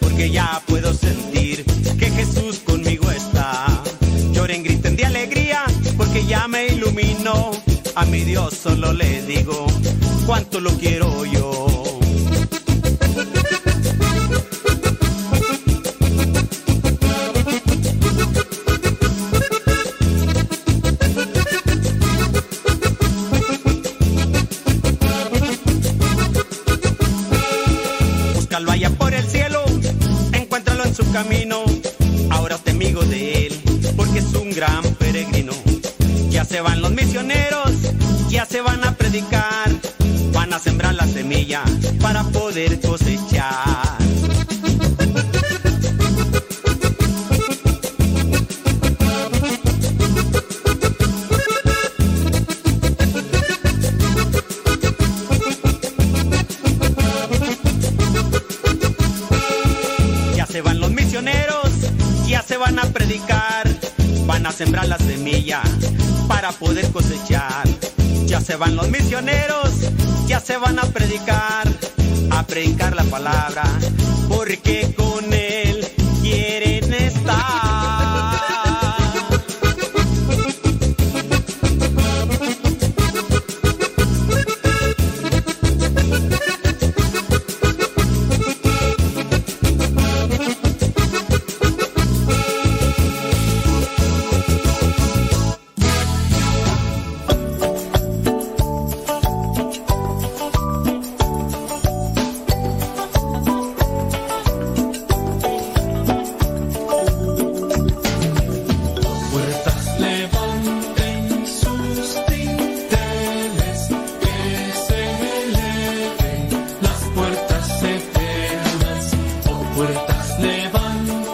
porque ya puedo sentir que Jesús conmigo está. Lloren, griten de alegría, porque ya me iluminó. A mi Dios solo le digo cuánto lo quiero yo. Puertas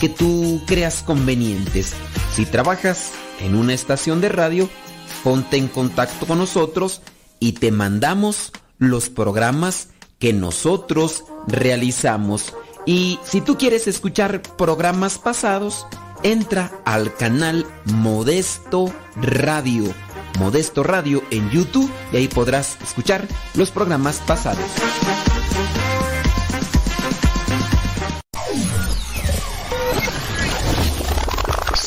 que tú creas convenientes. Si trabajas en una estación de radio, ponte en contacto con nosotros y te mandamos los programas que nosotros realizamos. Y si tú quieres escuchar programas pasados, entra al canal Modesto Radio. Modesto Radio en YouTube y ahí podrás escuchar los programas pasados.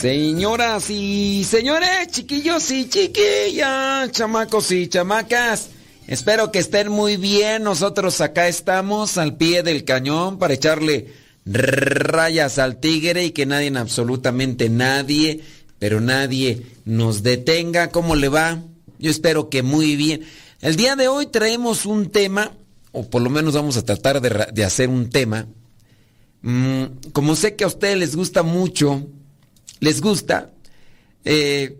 Señoras y señores, chiquillos y chiquillas, chamacos y chamacas, espero que estén muy bien. Nosotros acá estamos al pie del cañón para echarle rayas al tigre y que nadie, absolutamente nadie, pero nadie nos detenga. ¿Cómo le va? Yo espero que muy bien. El día de hoy traemos un tema, o por lo menos vamos a tratar de, hacer un tema, Mm, como sé que a ustedes les gusta mucho, les gusta eh,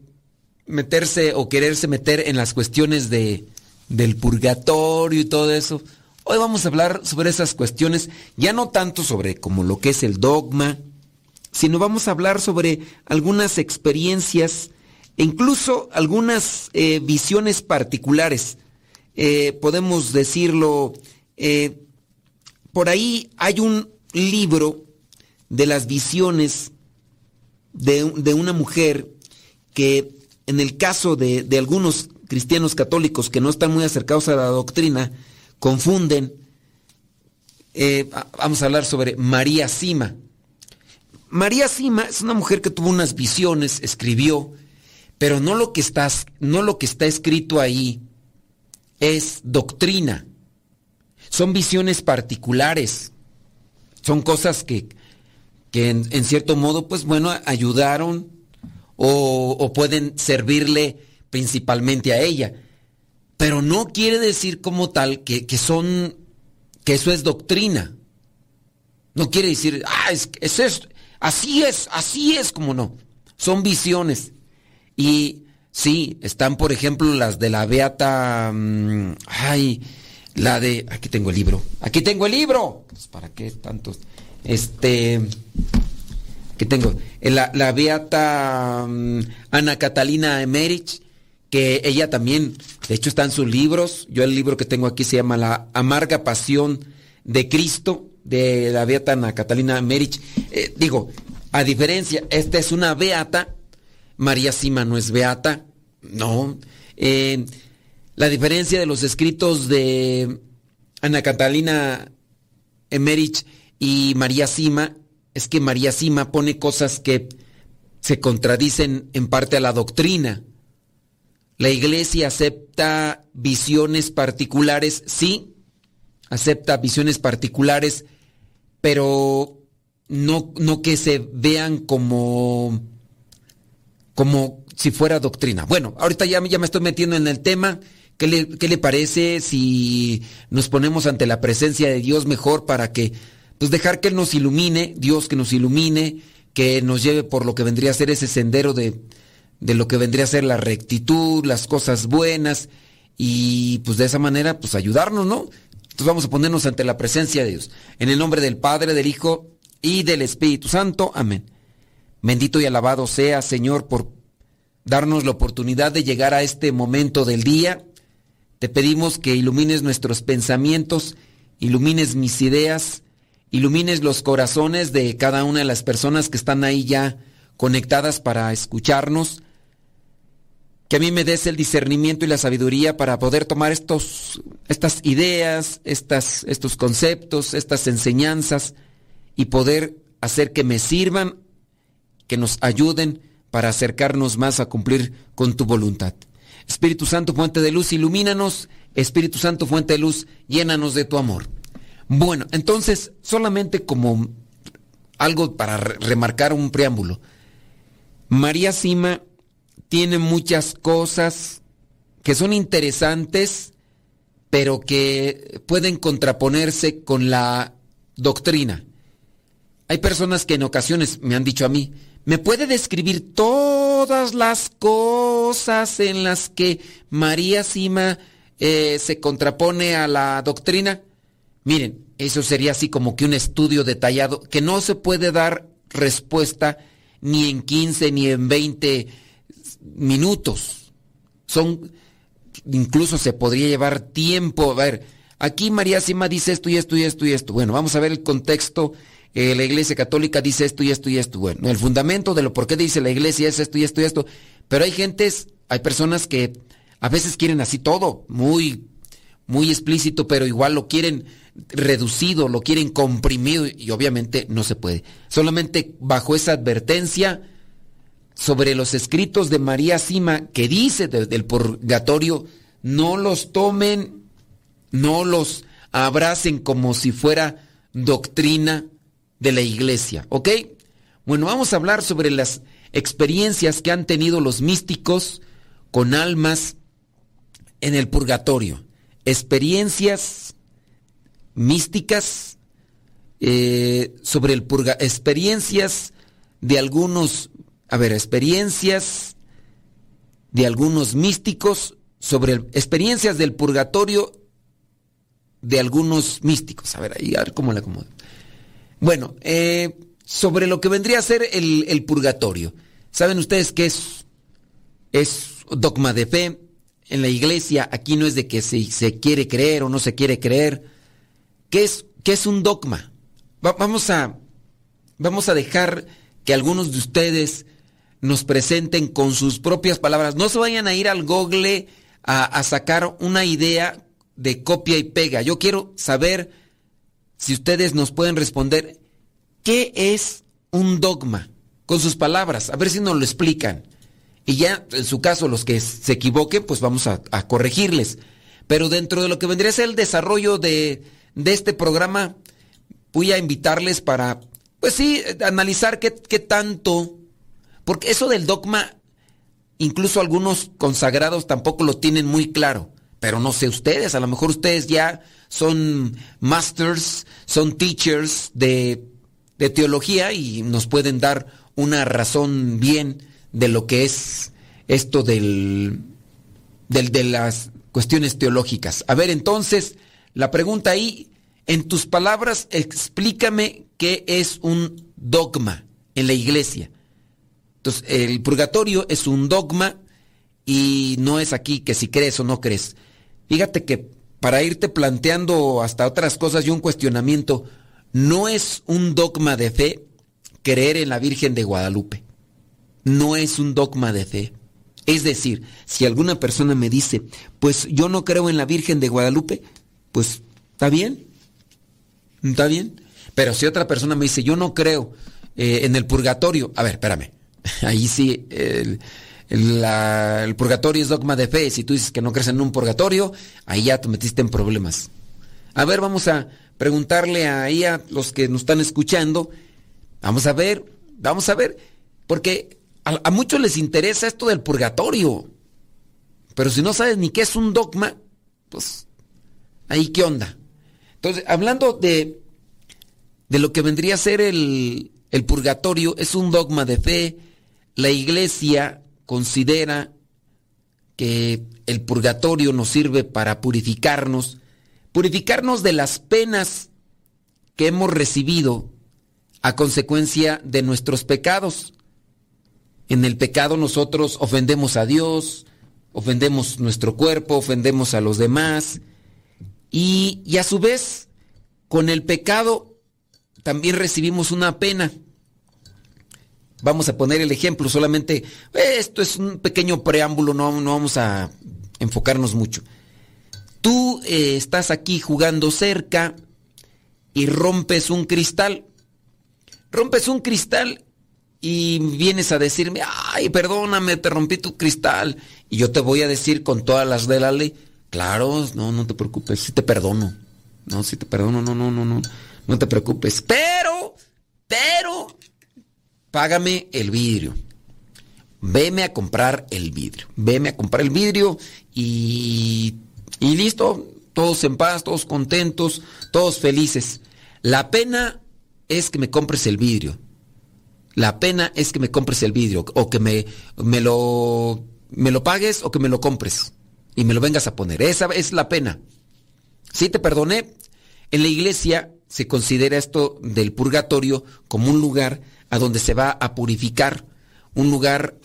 meterse o quererse meter en las cuestiones de, del purgatorio y todo eso. Hoy vamos a hablar sobre esas cuestiones, ya no tanto sobre como lo que es el dogma, sino vamos a hablar sobre algunas experiencias e incluso algunas eh, visiones particulares. Eh, podemos decirlo, por ahí hay un libro de las visiones de, una mujer que en el caso de, de, algunos cristianos católicos que no están muy acercados a la doctrina, confunden. vamos a hablar sobre María Sima. María Sima es una mujer que tuvo unas visiones, escribió, pero no lo que no lo que está escrito ahí es doctrina. Son visiones particulares. Son cosas que, que en, cierto modo, pues bueno, ayudaron o, pueden servirle principalmente a ella. Pero no quiere decir como tal que, que son, que eso es doctrina. No quiere decir, ah, es, es Así es, así es como no. Son visiones. Y sí, están por ejemplo las de la Beata... Mm, ay, la de... Aquí tengo el libro. Aquí tengo el libro. Pues, ¿Para qué tantos? Este... Aquí tengo. Eh, la, la Beata mm, Ana Catalina Emerich, que ella también, de hecho están sus libros. Yo el libro que tengo aquí se llama La Amarga Pasión de Cristo de la beata Ana Catalina Merich. Eh, digo, a diferencia, esta es una beata, María Sima no es beata, no. Eh, la diferencia de los escritos de Ana Catalina Emerich y María Sima es que María Sima pone cosas que se contradicen en parte a la doctrina. La iglesia acepta visiones particulares, sí, acepta visiones particulares pero no, no que se vean como, como si fuera doctrina. Bueno, ahorita ya, ya me estoy metiendo en el tema. ¿Qué le, ¿Qué le, parece si nos ponemos ante la presencia de Dios mejor para que, pues dejar que Él nos ilumine, Dios que nos ilumine, que nos lleve por lo que vendría a ser ese sendero de, de lo que vendría a ser la rectitud, las cosas buenas, y pues de esa manera, pues ayudarnos, ¿no? Entonces vamos a ponernos ante la presencia de Dios. En el nombre del Padre, del Hijo y del Espíritu Santo. Amén. Bendito y alabado sea, Señor, por darnos la oportunidad de llegar a este momento del día. Te pedimos que ilumines nuestros pensamientos, ilumines mis ideas, ilumines los corazones de cada una de las personas que están ahí ya conectadas para escucharnos que a mí me des el discernimiento y la sabiduría para poder tomar estos, estas ideas, estas, estos conceptos, estas enseñanzas y poder hacer que me sirvan, que nos ayuden para acercarnos más a cumplir con tu voluntad. Espíritu Santo, fuente de luz, ilumínanos. Espíritu Santo, fuente de luz, llénanos de tu amor. Bueno, entonces, solamente como algo para remarcar un preámbulo. María Sima tiene muchas cosas que son interesantes, pero que pueden contraponerse con la doctrina. Hay personas que en ocasiones me han dicho a mí, ¿me puede describir todas las cosas en las que María Sima eh, se contrapone a la doctrina? Miren, eso sería así como que un estudio detallado que no se puede dar respuesta ni en 15 ni en 20 minutos. Son, incluso se podría llevar tiempo. A ver, aquí María Sima dice esto y esto y esto y esto. Bueno, vamos a ver el contexto. Eh, la Iglesia Católica dice esto y esto y esto. Bueno, el fundamento de lo por qué dice la Iglesia es esto y esto y esto. Pero hay gentes, hay personas que a veces quieren así todo, muy, muy explícito, pero igual lo quieren reducido, lo quieren comprimido y obviamente no se puede. Solamente bajo esa advertencia sobre los escritos de María Sima que dice del purgatorio, no los tomen, no los abracen como si fuera doctrina de la iglesia, ¿ok? Bueno, vamos a hablar sobre las experiencias que han tenido los místicos con almas en el purgatorio. Experiencias místicas eh, sobre el purga, experiencias de algunos, a ver, experiencias de algunos místicos sobre experiencias del purgatorio de algunos místicos. A ver, ahí, a ver cómo le acomodo. Bueno, eh, sobre lo que vendría a ser el, purgatorio. ¿Saben ustedes qué es? Es dogma de fe. En la iglesia, aquí no es de que se quiere creer o no se quiere creer. ¿Qué es, qué es un dogma? vamos, a, vamos a dejar que algunos de ustedes nos presenten con sus propias palabras. No se vayan a ir al Google a, a sacar una idea de copia y pega. Yo quiero saber si ustedes nos pueden responder ¿Qué es un dogma? Con sus palabras, a ver si nos lo explican. Y ya, en su caso, los que se equivoquen, pues vamos a, corregirles. Pero dentro de lo que vendría a ser el desarrollo de, de este programa, voy a invitarles para, pues sí, analizar qué, qué tanto, porque eso del dogma, incluso algunos consagrados tampoco lo tienen muy claro. Pero no sé ustedes, a lo mejor ustedes ya son masters, son teachers de de teología y nos pueden dar una razón bien de lo que es esto del, del, de las cuestiones teológicas. A ver, entonces, la pregunta ahí, en tus palabras, explícame qué es un dogma en la iglesia. Entonces, el purgatorio es un dogma y no es aquí que si crees o no crees. Fíjate que para irte planteando hasta otras cosas y un cuestionamiento, no es un dogma de fe creer en la Virgen de Guadalupe. No es un dogma de fe. Es decir, si alguna persona me dice, pues yo no creo en la Virgen de Guadalupe, pues está bien, está bien. Pero si otra persona me dice, yo no creo eh, en el purgatorio, a ver, espérame, ahí sí, el, el, purgatorio es dogma de fe. Si tú dices que no crees en un purgatorio, ahí ya te metiste en problemas. A ver, vamos a, preguntarle ahí a los que nos están escuchando. Vamos a ver, vamos a ver, porque a, muchos les interesa esto del purgatorio. Pero si no sabes ni qué es un dogma, pues ahí qué onda. Entonces, hablando de, de lo que vendría a ser el, el purgatorio, es un dogma de fe. La iglesia considera que el purgatorio nos sirve para purificarnos purificarnos de las penas que hemos recibido a consecuencia de nuestros pecados. En el pecado nosotros ofendemos a Dios, ofendemos nuestro cuerpo, ofendemos a los demás y, a su vez con el pecado también recibimos una pena. Vamos a poner el ejemplo, solamente esto es un pequeño preámbulo, no, no vamos a enfocarnos mucho. Tú eh, estás aquí jugando cerca y rompes un cristal. Rompes un cristal y vienes a decirme, ay, perdóname, te rompí tu cristal. Y yo te voy a decir con todas las de la ley, claro, no, no te preocupes, sí te perdono. No, sí te perdono, no, no, no, no, no te preocupes. Pero, pero, págame el vidrio. Veme a comprar el vidrio. Veme a comprar el vidrio y y listo, todos en paz, todos contentos, todos felices. La pena es que me compres el vidrio. La pena es que me compres el vidrio o que me, me, lo, me lo pagues o que me lo compres y me lo vengas a poner. Esa es la pena. Si te perdoné, en la iglesia se considera esto del purgatorio como un lugar a donde se va a purificar un lugar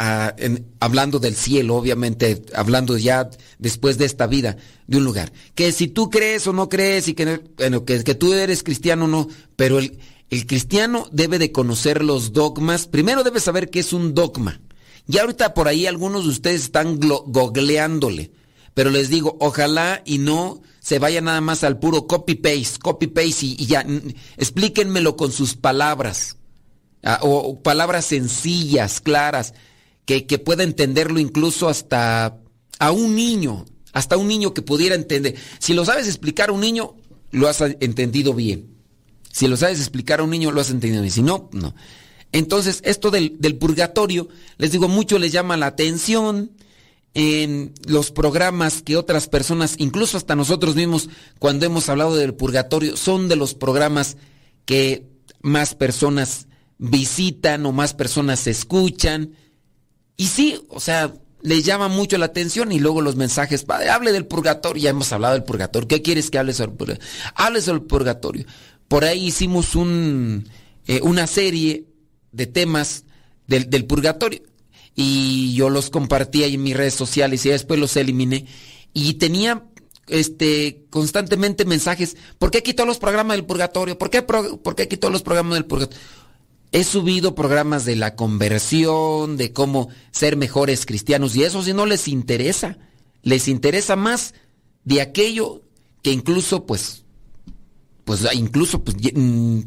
hablando del cielo, obviamente, hablando ya después de esta vida, de un lugar. Que si tú crees o no crees y que, que, tú eres cristiano o no, pero el, el cristiano debe de conocer los dogmas. Primero debe saber qué es un dogma. Y ahorita por ahí algunos de ustedes están gogleándole. Pero les digo, ojalá y no se vaya nada más al puro copy-paste, copy-paste y, y ya, explíquenmelo con sus palabras. Ah, o, palabras sencillas, claras, que, que pueda entenderlo incluso hasta a un niño, hasta un niño que pudiera entender. Si lo sabes explicar a un niño, lo has entendido bien. Si lo sabes explicar a un niño, lo has entendido bien. Si no, no. Entonces, esto del, del purgatorio, les digo, mucho les llama la atención en los programas que otras personas, incluso hasta nosotros mismos, cuando hemos hablado del purgatorio, son de los programas que más personas visitan o más personas escuchan. Y sí, o sea, les llama mucho la atención y luego los mensajes, padre, hable del purgatorio, ya hemos hablado del purgatorio, ¿qué quieres que hable sobre el purgatorio? Hable sobre el purgatorio. Por ahí hicimos un, eh, una serie de temas del, del, purgatorio y yo los compartía en mis redes sociales y después los eliminé y tenía este constantemente mensajes, ¿por qué quitó los programas del purgatorio? ¿Por qué, por qué quitó los programas del purgatorio? He subido programas de la conversión, de cómo ser mejores cristianos y eso si no les interesa, les interesa más de aquello que incluso pues pues incluso pues mm,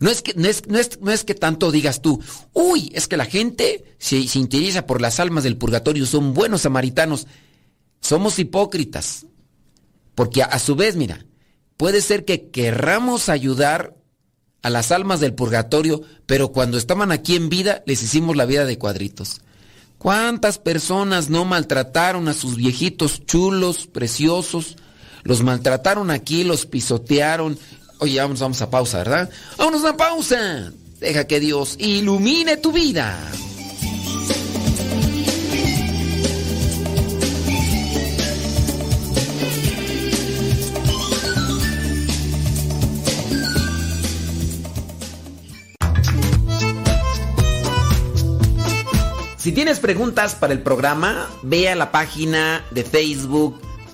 no es que no es, no es, no es que tanto digas tú, uy, es que la gente se, se interesa por las almas del purgatorio, son buenos samaritanos. Somos hipócritas. Porque a, a su vez, mira, puede ser que querramos ayudar a las almas del purgatorio, pero cuando estaban aquí en vida les hicimos la vida de cuadritos. ¿Cuántas personas no maltrataron a sus viejitos chulos, preciosos? Los maltrataron aquí, los pisotearon. Oye, vamos, vamos a pausa, ¿verdad? Vámonos a pausa. Deja que Dios ilumine tu vida. Si tienes preguntas para el programa, ve a la página de Facebook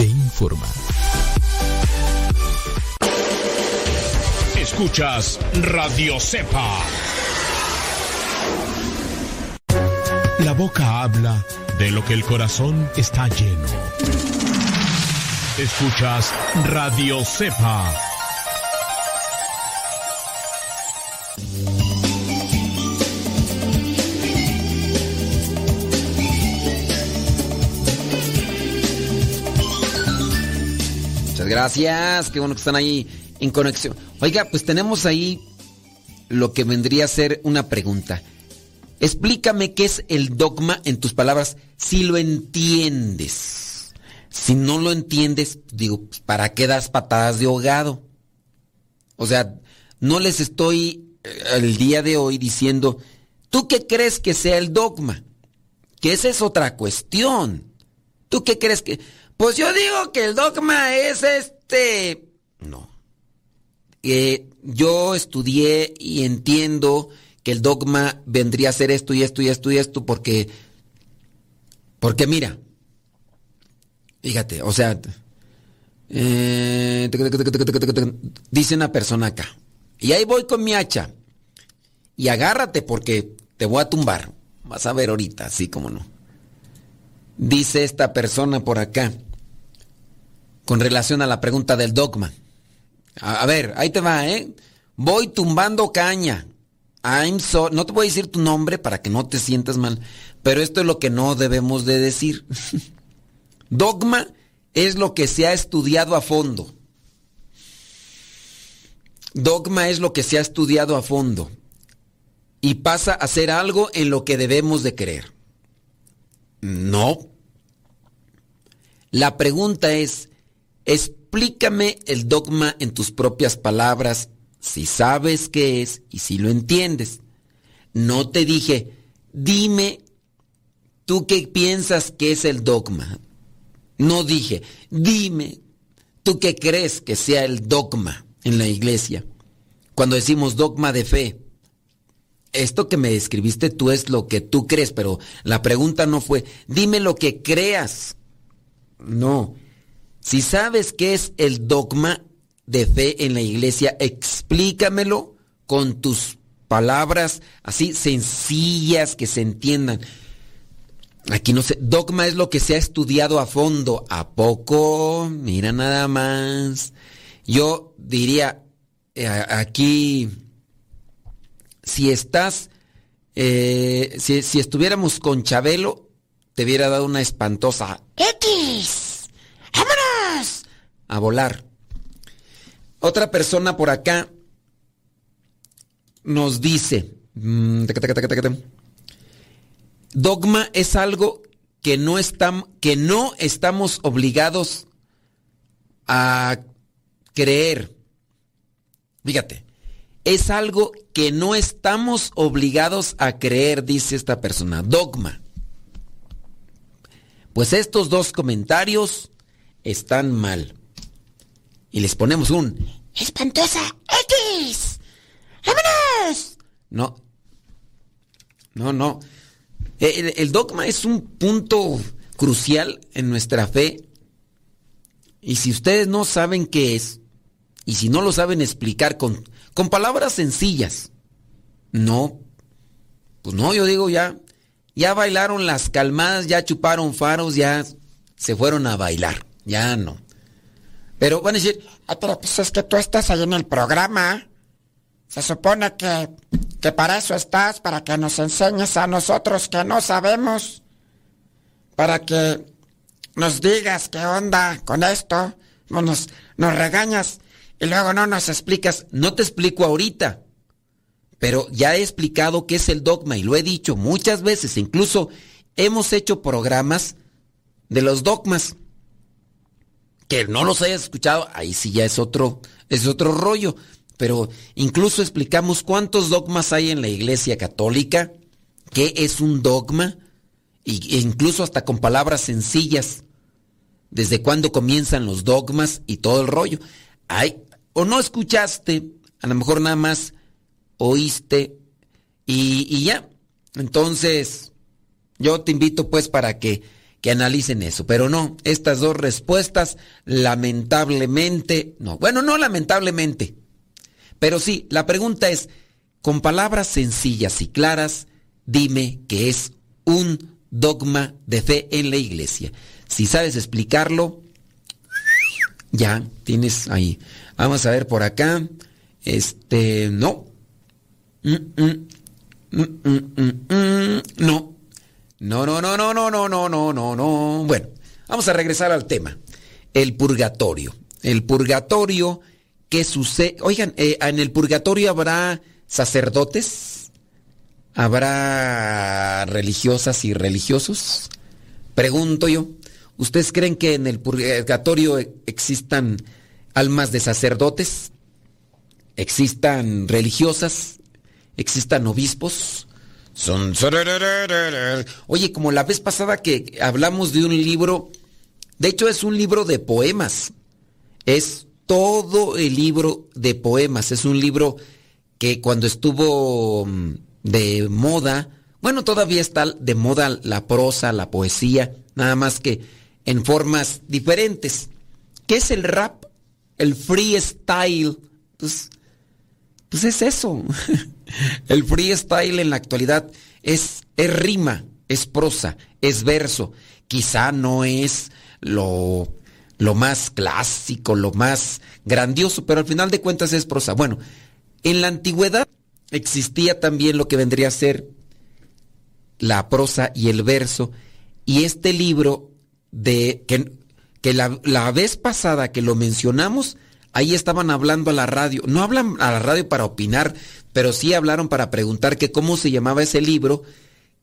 e informa. Escuchas Radio Cepa. La boca habla de lo que el corazón está lleno. Escuchas Radio Cepa. Gracias, qué bueno que están ahí en conexión. Oiga, pues tenemos ahí lo que vendría a ser una pregunta. Explícame qué es el dogma en tus palabras si lo entiendes. Si no lo entiendes, digo, pues, ¿para qué das patadas de ahogado? O sea, no les estoy eh, el día de hoy diciendo, ¿tú qué crees que sea el dogma? Que esa es otra cuestión. ¿Tú qué crees que...? Pues yo digo que el dogma es este... No. Eh, yo estudié y entiendo que el dogma vendría a ser esto y esto y esto y esto porque... Porque mira, fíjate, o sea, eh, dice una persona acá, y ahí voy con mi hacha, y agárrate porque te voy a tumbar, vas a ver ahorita, así como no. Dice esta persona por acá, con relación a la pregunta del dogma. A, ver, ahí te va, ¿eh? Voy tumbando caña. I'm so, no te voy a decir tu nombre para que no te sientas mal, pero esto es lo que no debemos de decir. Dogma es lo que se ha estudiado a fondo. Dogma es lo que se ha estudiado a fondo y pasa a ser algo en lo que debemos de creer. No. La pregunta es, Explícame el dogma en tus propias palabras, si sabes qué es y si lo entiendes. No te dije, dime tú qué piensas que es el dogma. No dije, dime tú qué crees que sea el dogma. en la iglesia. Cuando decimos dogma de fe, esto que me describiste tú es lo que tú crees, pero la pregunta no fue, dime lo que creas. No. Si sabes qué es el dogma de fe en la iglesia, explícamelo con tus palabras así sencillas que se entiendan. Aquí no sé, dogma es lo que se ha estudiado a fondo. ¿A poco? Mira nada más. Yo diría, eh, aquí, si estás, eh, si, si, estuviéramos con Chabelo, te hubiera dado una espantosa X. ¡Vámonos! A volar. Otra persona por acá nos dice, mm, dogma es algo que no, que no estamos obligados a creer. Fíjate, es algo que no estamos obligados a creer, dice esta persona. Dogma. Pues estos dos comentarios están mal. Y les ponemos un espantosa X. ¡Vámonos! No. No, no. El, dogma es un punto crucial en nuestra fe. Y si ustedes no saben qué es, y si no lo saben explicar con, con palabras sencillas, no, pues no, yo digo ya, ya bailaron las calmadas, ya chuparon faros, ya se fueron a bailar, ya no. Pero van a decir, ah, pero pues es que tú estás ahí en el programa. Se supone que, que para eso estás, para que nos enseñes a nosotros que no sabemos, para que nos digas qué onda con esto, nos, nos regañas y luego no nos explicas. No te explico ahorita, pero ya he explicado qué es el dogma y lo he dicho muchas veces, incluso hemos hecho programas de los dogmas. Que no los hayas escuchado, ahí sí ya es otro, es otro rollo pero incluso explicamos cuántos dogmas hay en la Iglesia Católica, qué es un dogma, e incluso hasta con palabras sencillas, desde cuándo comienzan los dogmas y todo el rollo. Ay, o no escuchaste, a lo mejor nada más oíste y, y ya. Entonces, yo te invito pues para que, que analicen eso. Pero no, estas dos respuestas, lamentablemente, no. Bueno, no lamentablemente pero sí, la pregunta es, con palabras sencillas y claras, dime que es un dogma de fe en la iglesia. Si sabes explicarlo, ya tienes ahí. Vamos a ver por acá. Este, no. Mm, mm, mm, no. No, no, no, no, no, no, no, no, no, no. Bueno, vamos a regresar al tema. El purgatorio. El purgatorio ¿Qué sucede? Oigan, eh, ¿en el purgatorio habrá sacerdotes? ¿Habrá religiosas y religiosos? Pregunto yo. ¿Ustedes creen que en el purgatorio existan almas de sacerdotes? ¿Existan religiosas? ¿Existan obispos? Son... Oye, como la vez pasada que hablamos de un libro, de hecho es un libro de poemas. Es todo el libro de poemas. Es un libro que cuando estuvo mm, de moda, bueno, todavía está de moda la prosa, la poesía, nada más que en formas diferentes. ¿Qué es el rap? El freestyle. Pues, pues es eso. el freestyle en la actualidad es, es rima, es prosa, es verso. Quizá no es lo lo más clásico, lo más grandioso, pero al final de cuentas es prosa. Bueno, en la antigüedad existía también lo que vendría a ser la prosa y el verso, y este libro de que, la, la vez pasada que lo mencionamos, ahí estaban hablando a la radio. No hablan a la radio para opinar, pero sí hablaron para preguntar que cómo se llamaba ese libro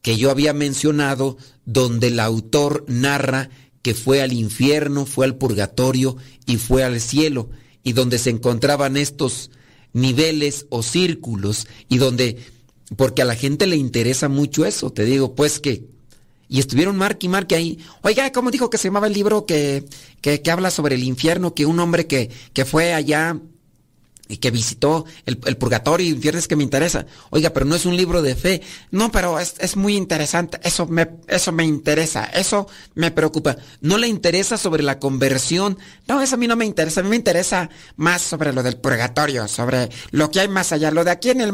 que yo había mencionado, donde el autor narra que fue al infierno, fue al purgatorio y fue al cielo, y donde se encontraban estos niveles o círculos, y donde, porque a la gente le interesa mucho eso, te digo, pues que, y estuvieron Mark y Mark ahí, oiga, ¿cómo dijo que se llamaba el libro que, que, habla sobre el infierno? Que un hombre que, que fue allá y que visitó el, purgatorio y infierno es que me interesa. Oiga, pero no es un libro de fe. No, pero es, es, muy interesante. Eso me, eso me interesa. Eso me preocupa. No le interesa sobre la conversión. No, eso a mí no me interesa. A mí me interesa más sobre lo del purgatorio, sobre lo que hay más allá. Lo de aquí en el,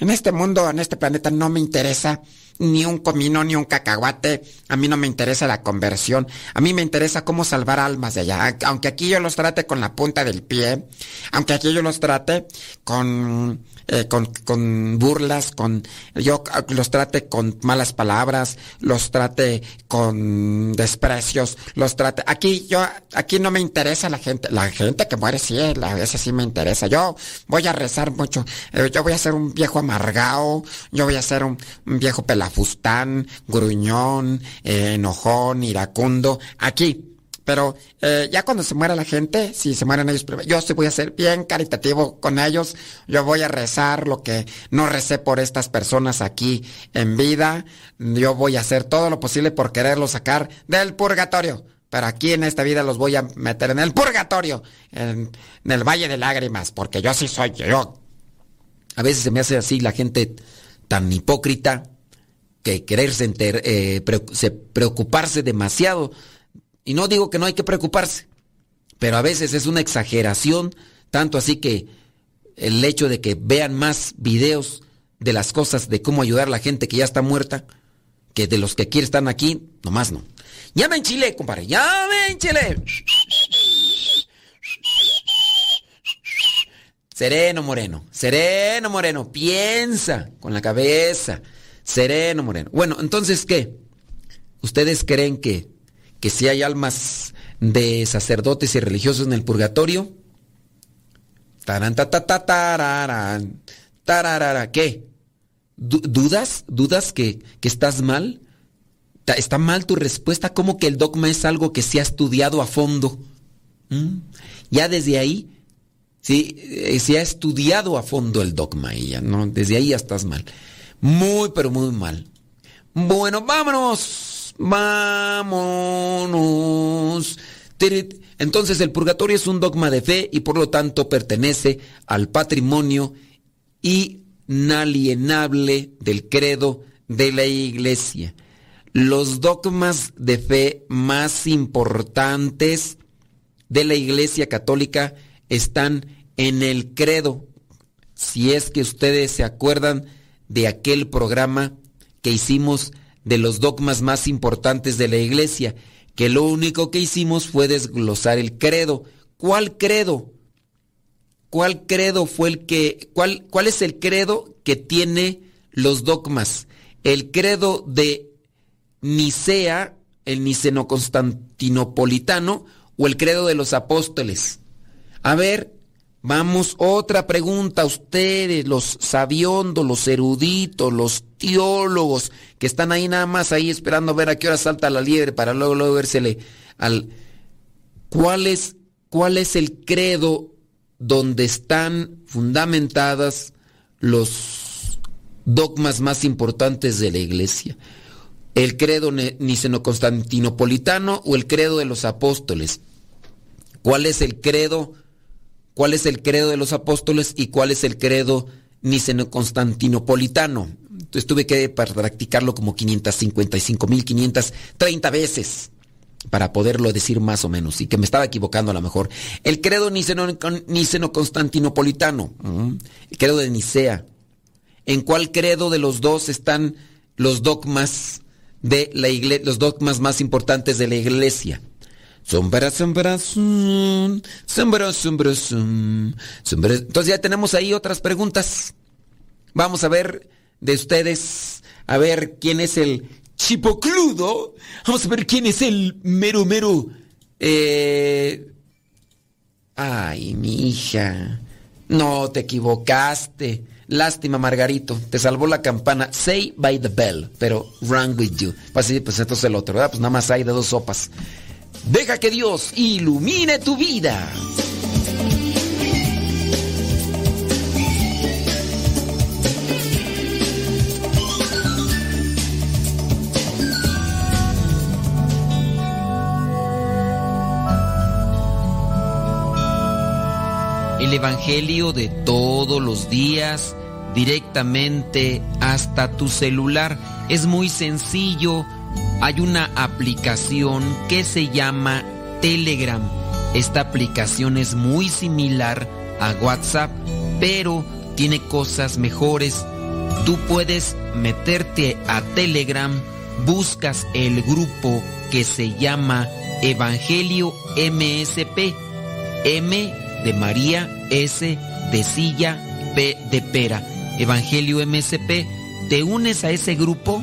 en este mundo, en este planeta, no me interesa ni un comino, ni un cacahuate. A mí no me interesa la conversión. A mí me interesa cómo salvar almas de allá. Aunque aquí yo los trate con la punta del pie, aunque aquí yo los trate con eh, con, con, burlas, con yo los trate con malas palabras, los trate con desprecios, los trate. Aquí yo, aquí no me interesa la gente, la gente que muere sí, a veces sí me interesa. Yo voy a rezar mucho, eh, yo voy a ser un viejo amargado, yo voy a ser un, viejo pelafustán, gruñón, eh, enojón, iracundo. Aquí pero eh, ya cuando se muera la gente, si se mueren ellos, yo sí voy a ser bien caritativo con ellos. Yo voy a rezar lo que no recé por estas personas aquí en vida. Yo voy a hacer todo lo posible por quererlos sacar del purgatorio. Pero aquí en esta vida los voy a meter en el purgatorio, en, el valle de lágrimas, porque yo sí soy yo. A veces se me hace así la gente tan hipócrita que quererse eh, preocuparse demasiado y no digo que no hay que preocuparse, pero a veces es una exageración, tanto así que el hecho de que vean más videos de las cosas de cómo ayudar a la gente que ya está muerta, que de los que quieren estar aquí, nomás no. Llame en Chile, compadre, llame en Chile. Sereno Moreno, sereno Moreno, piensa con la cabeza, sereno Moreno. Bueno, entonces, ¿qué? ¿Ustedes creen que que si hay almas de sacerdotes y religiosos en el purgatorio. Taran, ¿Qué? ¿Dudas? ¿Dudas que, estás mal? ¿Está mal tu respuesta? ¿Cómo que el dogma es algo que se ha estudiado a fondo? ¿Mm? Ya desde ahí, sí, eh, se ha estudiado a fondo el dogma y ya, ¿no? Desde ahí ya estás mal. Muy, pero muy mal. Bueno, vámonos. Vámonos. Entonces el purgatorio es un dogma de fe y por lo tanto pertenece al patrimonio inalienable del credo de la iglesia. Los dogmas de fe más importantes de la iglesia católica están en el credo. Si es que ustedes se acuerdan de aquel programa que hicimos de los dogmas más importantes de la iglesia, que lo único que hicimos fue desglosar el credo. ¿Cuál credo? ¿Cuál credo fue el que, cuál, cuál es el credo que tiene los dogmas? El credo de Nicea, el niceno-constantinopolitano, o el credo de los apóstoles. A ver, Vamos, otra pregunta. Ustedes, los sabiondos, los eruditos, los teólogos, que están ahí nada más ahí esperando a ver a qué hora salta la liebre para luego, luego vérsele al... ¿Cuál es, ¿Cuál es el credo donde están fundamentadas los dogmas más importantes de la iglesia? ¿El credo niceno-constantinopolitano o el credo de los apóstoles? ¿Cuál es el credo cuál es el credo de los apóstoles y cuál es el credo niceno-constantinopolitano. Entonces tuve que practicarlo como 555.530 veces para poderlo decir más o menos y que me estaba equivocando a lo mejor. El credo niceno-constantinopolitano, el credo de Nicea. ¿En cuál credo de los dos están los dogmas de la iglesia, los dogmas más importantes de la iglesia? Sombra, sombra, sombra, sombra, sombra. Entonces ya tenemos ahí otras preguntas. Vamos a ver de ustedes, a ver quién es el chipocludo. Vamos a ver quién es el mero, mero. Eh... Ay, mi hija. No, te equivocaste. Lástima, Margarito. Te salvó la campana. Say by the bell, pero wrong with you. Pues sí, pues entonces el otro, ¿verdad? Pues nada más hay de dos sopas. Deja que Dios ilumine tu vida. el Evangelio de todos los días directamente hasta tu celular. Es muy sencillo. Hay una aplicación que se llama Telegram. Esta aplicación es muy similar a WhatsApp, pero tiene cosas mejores. Tú puedes meterte a Telegram, buscas el grupo que se llama Evangelio MSP. M de María, S de silla, P de pera. Evangelio MSP. Te unes a ese grupo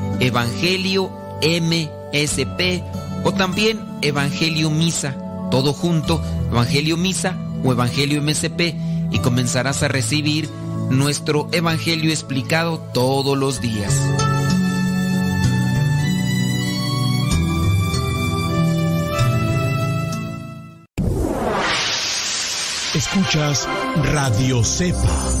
Evangelio MSP o también Evangelio Misa, todo junto, Evangelio Misa o Evangelio MSP y comenzarás a recibir nuestro Evangelio explicado todos los días. Escuchas Radio Cepa.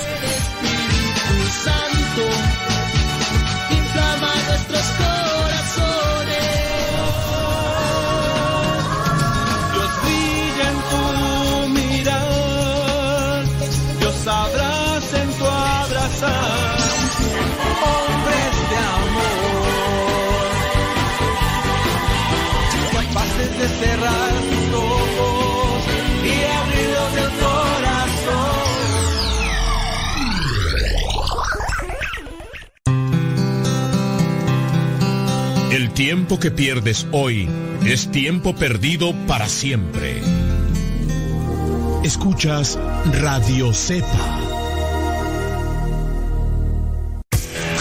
Tiempo que pierdes hoy es tiempo perdido para siempre. Escuchas Radio Cepa.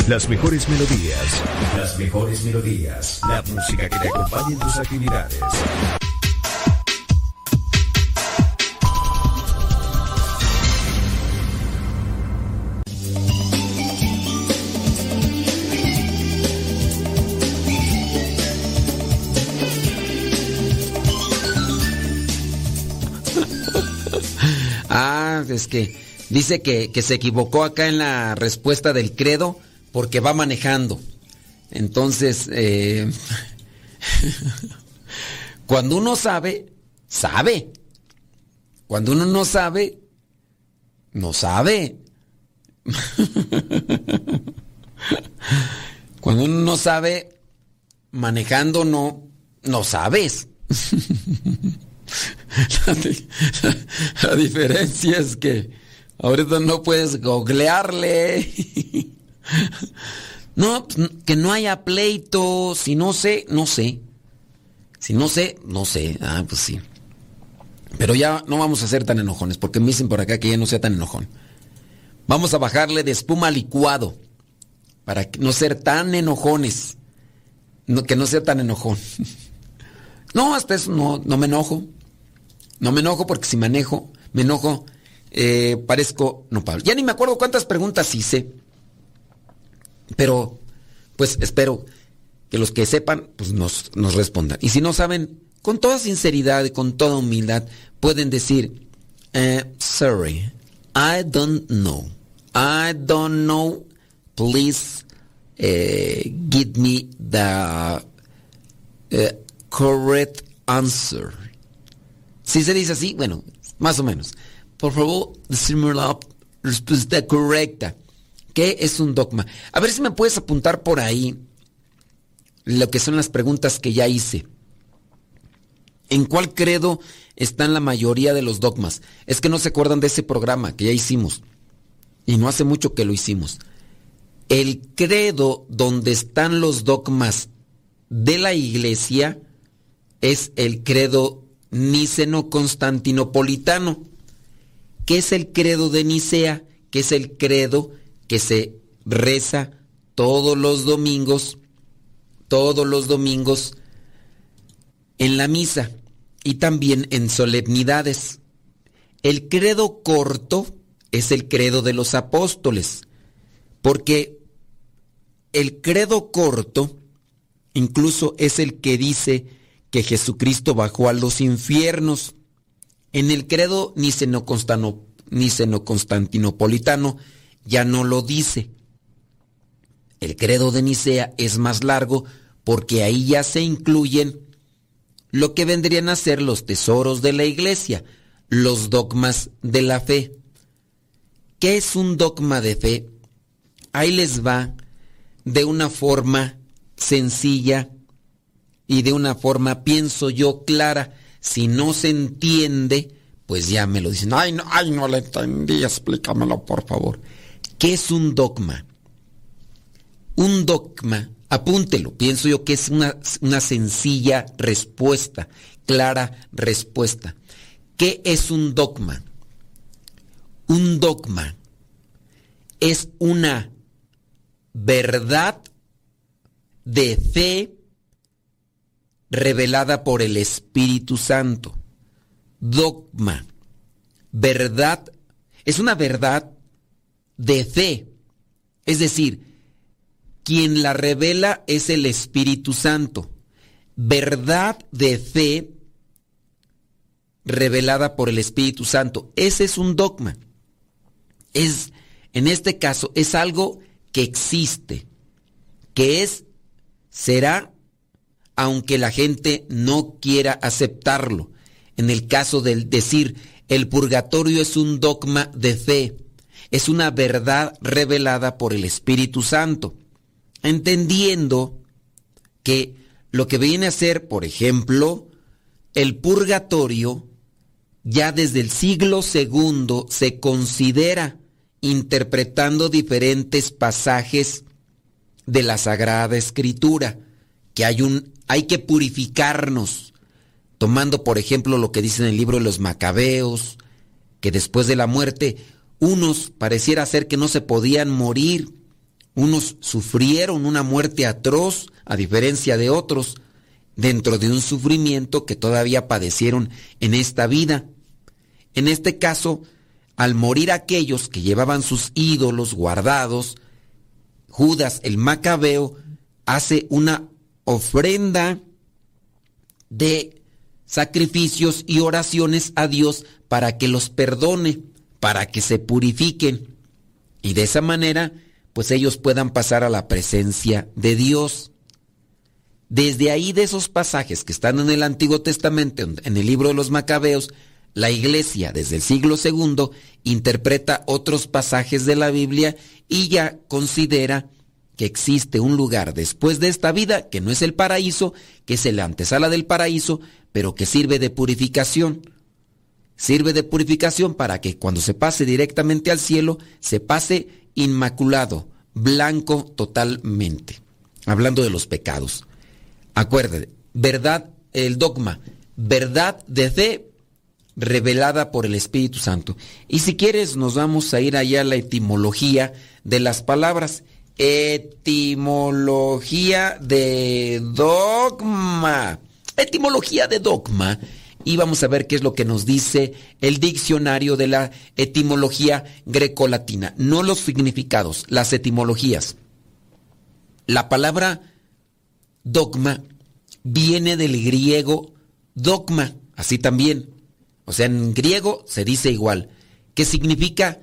Las mejores melodías. Las mejores melodías. La música que te acompañe en tus actividades. Es que dice que, que se equivocó acá en la respuesta del credo porque va manejando. Entonces, eh, cuando uno sabe, sabe. Cuando uno no sabe, no sabe. Cuando uno no sabe, manejando no, no sabes. La, di- la diferencia es que ahorita no puedes googlearle. No, pues, que no haya pleito. Si no sé, no sé. Si no sé, no sé. Ah, pues sí. Pero ya no vamos a ser tan enojones, porque me dicen por acá que ya no sea tan enojón. Vamos a bajarle de espuma licuado, para no ser tan enojones. No, que no sea tan enojón. No, hasta eso no, no me enojo. No me enojo porque si manejo, me enojo, eh, parezco no Pablo. Ya ni me acuerdo cuántas preguntas hice. Pero, pues espero que los que sepan, pues nos, nos respondan. Y si no saben, con toda sinceridad y con toda humildad, pueden decir, eh, sorry, I don't know. I don't know. Please eh, give me the correct answer. Si se dice así, bueno, más o menos. Por favor, decirme la respuesta correcta. ¿Qué es un dogma? A ver si me puedes apuntar por ahí lo que son las preguntas que ya hice. ¿En cuál credo están la mayoría de los dogmas? Es que no se acuerdan de ese programa que ya hicimos. Y no hace mucho que lo hicimos. El credo donde están los dogmas de la iglesia es el credo niceno-constantinopolitano. ¿Qué es el credo de Nicea? Que es el credo que se reza todos los domingos, todos los domingos en la misa y también en solemnidades. El credo corto es el credo de los apóstoles, porque el credo corto incluso es el que dice que Jesucristo bajó a los infiernos. En el credo niceno-constantinopolitano ya no lo dice. El credo de Nicea es más largo porque ahí ya se incluyen lo que vendrían a ser los tesoros de la iglesia, los dogmas de la fe. ¿Qué es un dogma de fe? Ahí les va de una forma sencilla y de una forma, pienso yo, clara. Si no se entiende, pues ya me lo dicen. Ay, no, ay, no la entendí, explícamelo, por favor. ¿Qué es un dogma? Un dogma, apúntelo, pienso yo que es una, una sencilla respuesta, clara respuesta. ¿Qué es un dogma? Un dogma es una verdad de fe revelada por el Espíritu Santo. Dogma, verdad, es una verdad de fe. Es decir, quien la revela es el Espíritu Santo. Verdad de fe revelada por el Espíritu Santo. Ese es un dogma. Es, en este caso, es algo que existe, que es, será aunque la gente no quiera aceptarlo. En el caso del decir el purgatorio es un dogma de fe, es una verdad revelada por el Espíritu Santo, entendiendo que lo que viene a ser, por ejemplo, el purgatorio, ya desde el siglo II se considera interpretando diferentes pasajes de la Sagrada Escritura, que hay un hay que purificarnos, tomando por ejemplo lo que dice en el libro de los Macabeos, que después de la muerte unos pareciera ser que no se podían morir, unos sufrieron una muerte atroz a diferencia de otros, dentro de un sufrimiento que todavía padecieron en esta vida. En este caso, al morir aquellos que llevaban sus ídolos guardados, Judas el Macabeo hace una ofrenda de sacrificios y oraciones a Dios para que los perdone, para que se purifiquen. Y de esa manera, pues ellos puedan pasar a la presencia de Dios. Desde ahí de esos pasajes que están en el Antiguo Testamento, en el libro de los Macabeos, la iglesia desde el siglo II interpreta otros pasajes de la Biblia y ya considera que existe un lugar después de esta vida que no es el paraíso, que es el antesala del paraíso, pero que sirve de purificación. Sirve de purificación para que cuando se pase directamente al cielo, se pase inmaculado, blanco totalmente. Hablando de los pecados. Acuérdate, verdad, el dogma, verdad de fe revelada por el Espíritu Santo. Y si quieres, nos vamos a ir allá a la etimología de las palabras Etimología de dogma. Etimología de dogma. Y vamos a ver qué es lo que nos dice el diccionario de la etimología grecolatina. No los significados, las etimologías. La palabra dogma viene del griego dogma, así también. O sea, en griego se dice igual, que significa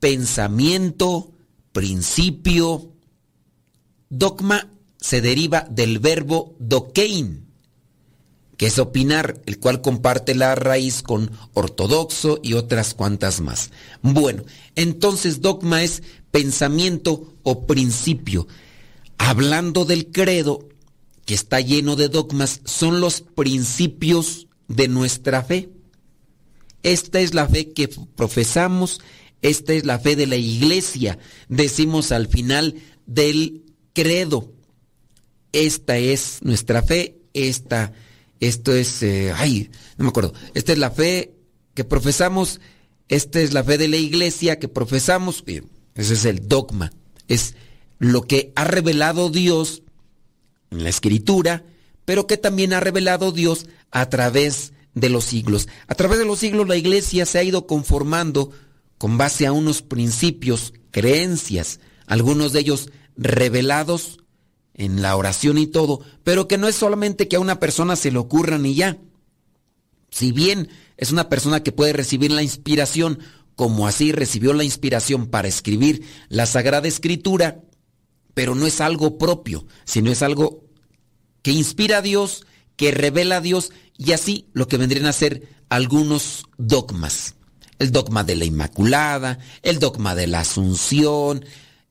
pensamiento, principio, Dogma se deriva del verbo dokein, que es opinar, el cual comparte la raíz con ortodoxo y otras cuantas más. Bueno, entonces dogma es pensamiento o principio. Hablando del credo, que está lleno de dogmas, son los principios de nuestra fe. Esta es la fe que profesamos, esta es la fe de la iglesia, decimos al final del credo. Esta es nuestra fe, esta, esto es, eh, ay, no me acuerdo, esta es la fe que profesamos, esta es la fe de la iglesia que profesamos, ese es el dogma, es lo que ha revelado Dios en la escritura, pero que también ha revelado Dios a través de los siglos. A través de los siglos la iglesia se ha ido conformando con base a unos principios, creencias, algunos de ellos revelados en la oración y todo, pero que no es solamente que a una persona se le ocurra ni ya. Si bien es una persona que puede recibir la inspiración, como así recibió la inspiración para escribir la Sagrada Escritura, pero no es algo propio, sino es algo que inspira a Dios, que revela a Dios, y así lo que vendrían a ser algunos dogmas. El dogma de la Inmaculada, el dogma de la Asunción,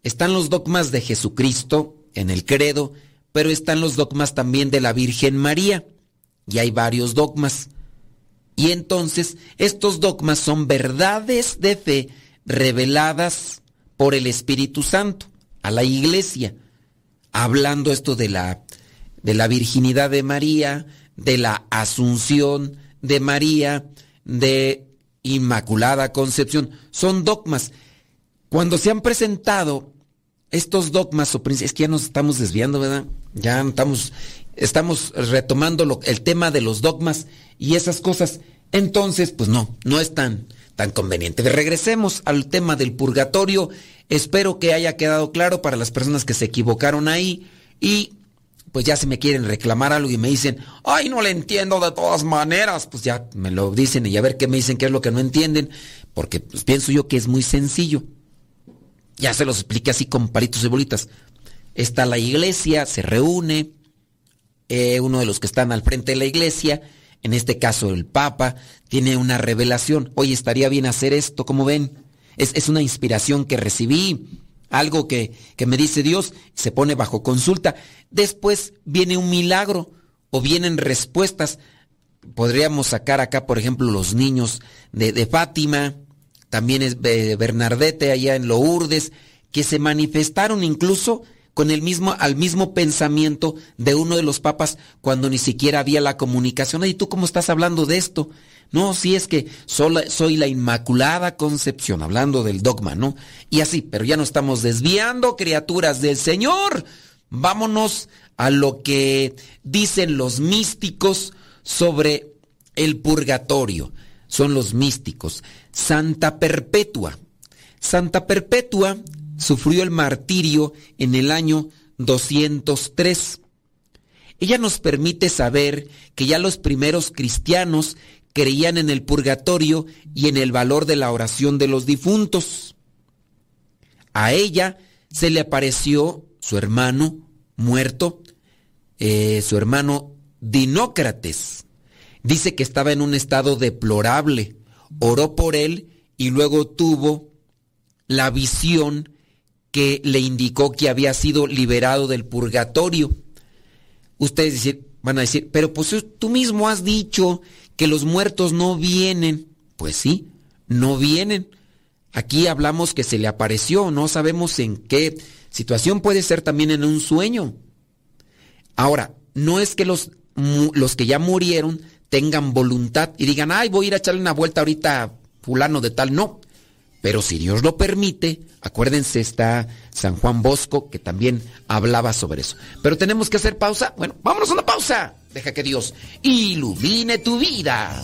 están los dogmas de Jesucristo en el credo, pero están los dogmas también de la Virgen María, y hay varios dogmas. Y entonces estos dogmas son verdades de fe reveladas por el Espíritu Santo a la iglesia, hablando esto de la, de la virginidad de María, de la asunción de María, de Inmaculada Concepción. Son dogmas. Cuando se han presentado estos dogmas o es que ya nos estamos desviando, ¿verdad? Ya estamos, estamos retomando el tema de los dogmas y esas cosas. Entonces, pues no, no es tan, tan conveniente. Regresemos al tema del purgatorio Espero que haya quedado claro para las personas que se equivocaron ahí y pues ya si me quieren reclamar algo y me dicen, ay, no le entiendo de todas maneras, pues ya me lo dicen y a ver qué me dicen, qué es lo que no entienden, porque pues, pienso yo que es muy sencillo. Ya se los expliqué así con palitos y bolitas. Está la iglesia, se reúne, eh, uno de los que están al frente de la iglesia, en este caso el Papa, tiene una revelación, oye, estaría bien hacer esto, como ven? Es, una inspiración que recibí, algo que, que me dice Dios, se pone bajo consulta. Después viene un milagro o vienen respuestas. Podríamos sacar acá, por ejemplo, los niños de, de Fátima, también es eh, Bernardete allá en Lourdes, que se manifestaron incluso con el mismo, al mismo pensamiento de uno de los papas cuando ni siquiera había la comunicación. ¿Y tú cómo estás hablando de esto? No, si es que soy la Inmaculada Concepción, hablando del dogma, ¿no? Y así, pero ya no estamos desviando, criaturas del Señor. Vámonos a lo que dicen los místicos sobre el purgatorio. Son los místicos. Santa Perpetua. Santa Perpetua sufrió el martirio en el año 203. Ella nos permite saber que ya los primeros cristianos creían en el purgatorio y en el valor de la oración de los difuntos. A ella se le apareció su hermano muerto, eh, su hermano Dinócrates. Dice que estaba en un estado deplorable. Oró por él y luego tuvo la visión que le indicó que había sido liberado del purgatorio. Ustedes van a decir, pero pues tú mismo has dicho que los muertos no vienen. Pues sí, no vienen. Aquí hablamos que se le apareció, no sabemos en qué situación puede ser también en un sueño. Ahora, no es que los, los que ya murieron tengan voluntad y digan, ay, voy a ir a echarle una vuelta ahorita fulano de tal. No, pero si Dios lo permite, acuérdense, está San Juan Bosco que también hablaba sobre eso. Pero tenemos que hacer pausa. Bueno, vámonos a una pausa. Deja que Dios ilumine tu vida.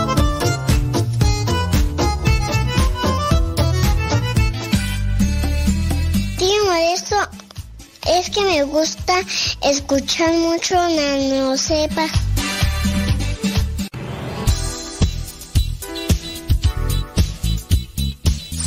Tío esto es que me gusta escuchar mucho Nano Sepa.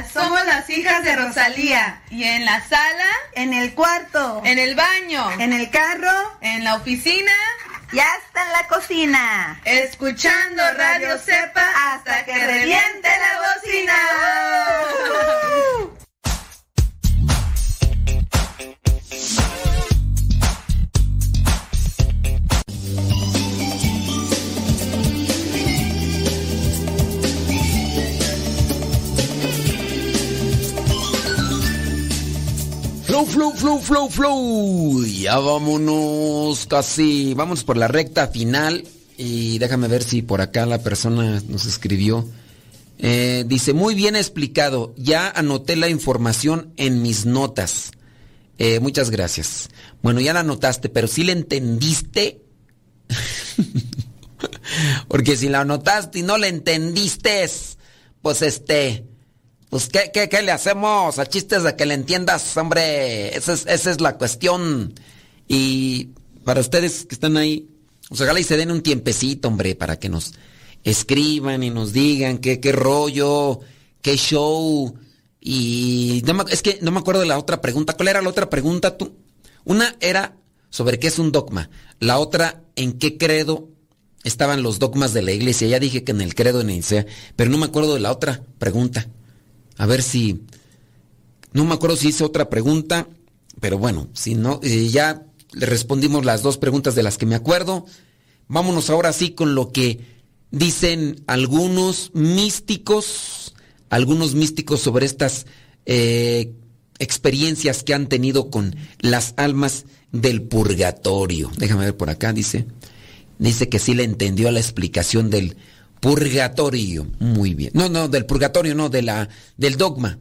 Hola, somos las hijas de Rosalía. ¿Y en la sala? En el cuarto. ¿En el baño? ¿En el carro? ¿En la oficina? Y hasta en la cocina. Escuchando Radio Cepa hasta que reviente la bocina. Flow, flow, flow, flow, flow. Ya vámonos casi. Vamos por la recta final. Y déjame ver si por acá la persona nos escribió. Eh, dice, muy bien explicado. Ya anoté la información en mis notas. Eh, muchas gracias. Bueno, ya la anotaste, pero si le entendiste. Porque si la anotaste y no le entendiste, pues este, pues ¿qué, qué, qué le hacemos? A chistes de que le entiendas, hombre. Esa es, esa es la cuestión. Y para ustedes que están ahí, pues ojalá y se den un tiempecito, hombre, para que nos escriban y nos digan qué, qué rollo, qué show. Y no es que no me acuerdo de la otra pregunta. ¿Cuál era la otra pregunta tú? Una era sobre qué es un dogma. La otra, en qué credo estaban los dogmas de la iglesia. Ya dije que en el credo de Nicea, pero no me acuerdo de la otra pregunta. A ver si... No me acuerdo si hice otra pregunta, pero bueno, si no, eh, ya le respondimos las dos preguntas de las que me acuerdo. Vámonos ahora sí con lo que dicen algunos místicos, algunos místicos sobre estas eh, experiencias que han tenido con las almas del purgatorio. Déjame ver por acá, dice. Dice que sí le entendió la explicación del purgatorio. Muy bien. No, no, del purgatorio, no, de la, del dogma.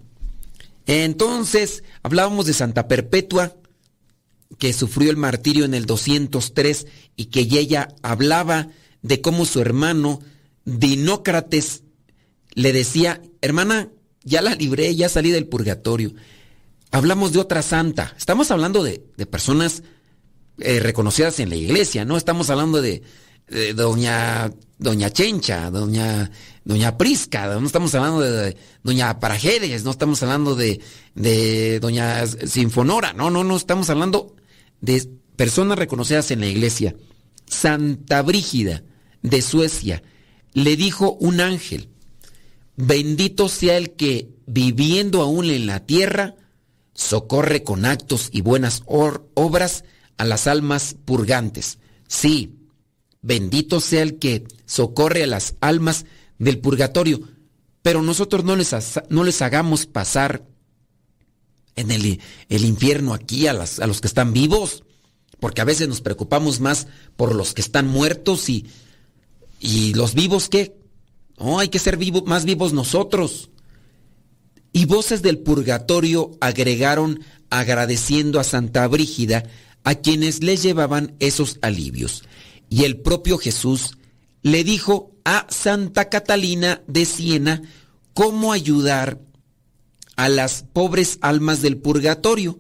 Entonces, hablábamos de Santa Perpetua, que sufrió el martirio en el 203 y que ella hablaba de cómo su hermano Dinócrates le decía, hermana, ya la libré, ya salí del purgatorio. Hablamos de otra santa. Estamos hablando de, de personas eh, reconocidas en la iglesia, no estamos hablando de, de doña doña Chencha, doña doña Prisca, no estamos hablando de, doña Parajedes, no estamos hablando de, de doña Sinfonora, no, no, no, estamos hablando de personas reconocidas en la iglesia. Santa Brígida de Suecia le dijo un ángel, bendito sea el que viviendo aún en la tierra, socorre con actos y buenas obras a las almas purgantes. Sí, bendito sea el que socorre a las almas del purgatorio, pero nosotros no les, no les hagamos pasar en el, el infierno aquí a, las- a los que están vivos, porque a veces nos preocupamos más por los que están muertos y, y los vivos qué. No, hay que ser vivo- más vivos nosotros. Y voces del purgatorio agregaron agradeciendo a Santa Brígida a quienes les llevaban esos alivios. Y el propio Jesús le dijo a Santa Catalina de Siena cómo ayudar a las pobres almas del purgatorio.